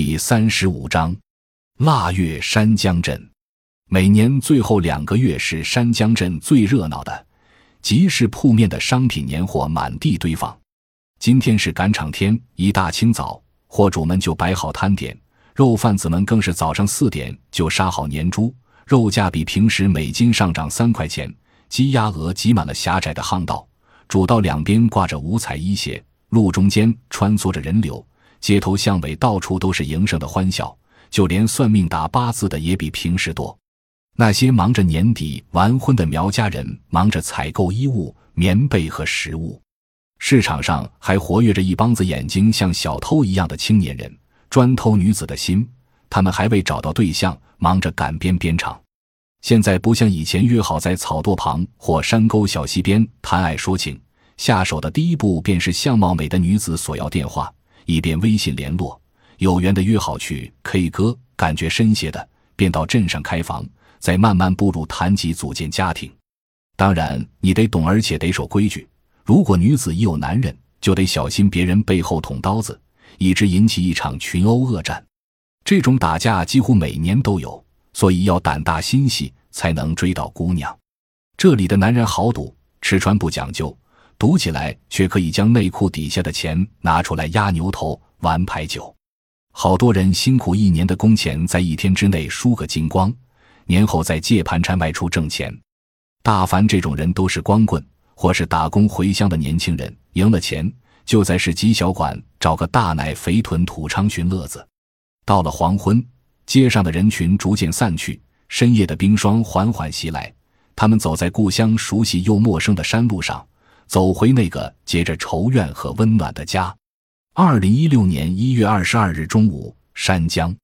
第三十五章，腊月山江镇。每年最后两个月是山江镇最热闹的，集市铺面的商品年货满地堆放。今天是赶场天，一大清早，货主们就摆好摊点，肉贩子们更是早上四点就杀好年猪，肉价比平时每斤上涨三块钱。鸡鸭鹅挤满了狭窄的巷道，主道两边挂着五彩衣鞋，路中间穿梭着人流。街头巷尾到处都是营生的欢笑，就连算命打八字的也比平时多。那些忙着年底完婚的苗家人忙着采购衣物、棉被和食物。市场上还活跃着一帮子眼睛像小偷一样的青年人，专偷女子的心。他们还未找到对象，忙着赶编编场。现在不像以前约好在草垛旁或山沟小溪边谈爱说情，下手的第一步便是相貌美的女子索要电话。以便微信联络，有缘的约好去 K 歌，感觉深些的便到镇上开房，再慢慢步入谈及组建家庭。当然，你得懂，而且得守规矩。如果女子已有男人，就得小心别人背后捅刀子，以致引起一场群殴恶战。这种打架几乎每年都有，所以要胆大心细，才能追到姑娘。这里的男人好赌，吃穿不讲究。赌起来却可以将内裤底下的钱拿出来压牛头、玩牌九，好多人辛苦一年的工钱在一天之内输个精光，年后再借盘缠外出挣钱。大凡这种人都是光棍或是打工回乡的年轻人，赢了钱就在市集小馆找个大奶肥臀土娼寻乐子。到了黄昏，街上的人群逐渐散去，深夜的冰霜缓缓袭来，他们走在故乡熟悉又陌生的山路上。走回那个结着仇怨和温暖的家。二零一六年一月二十二日中午，山江。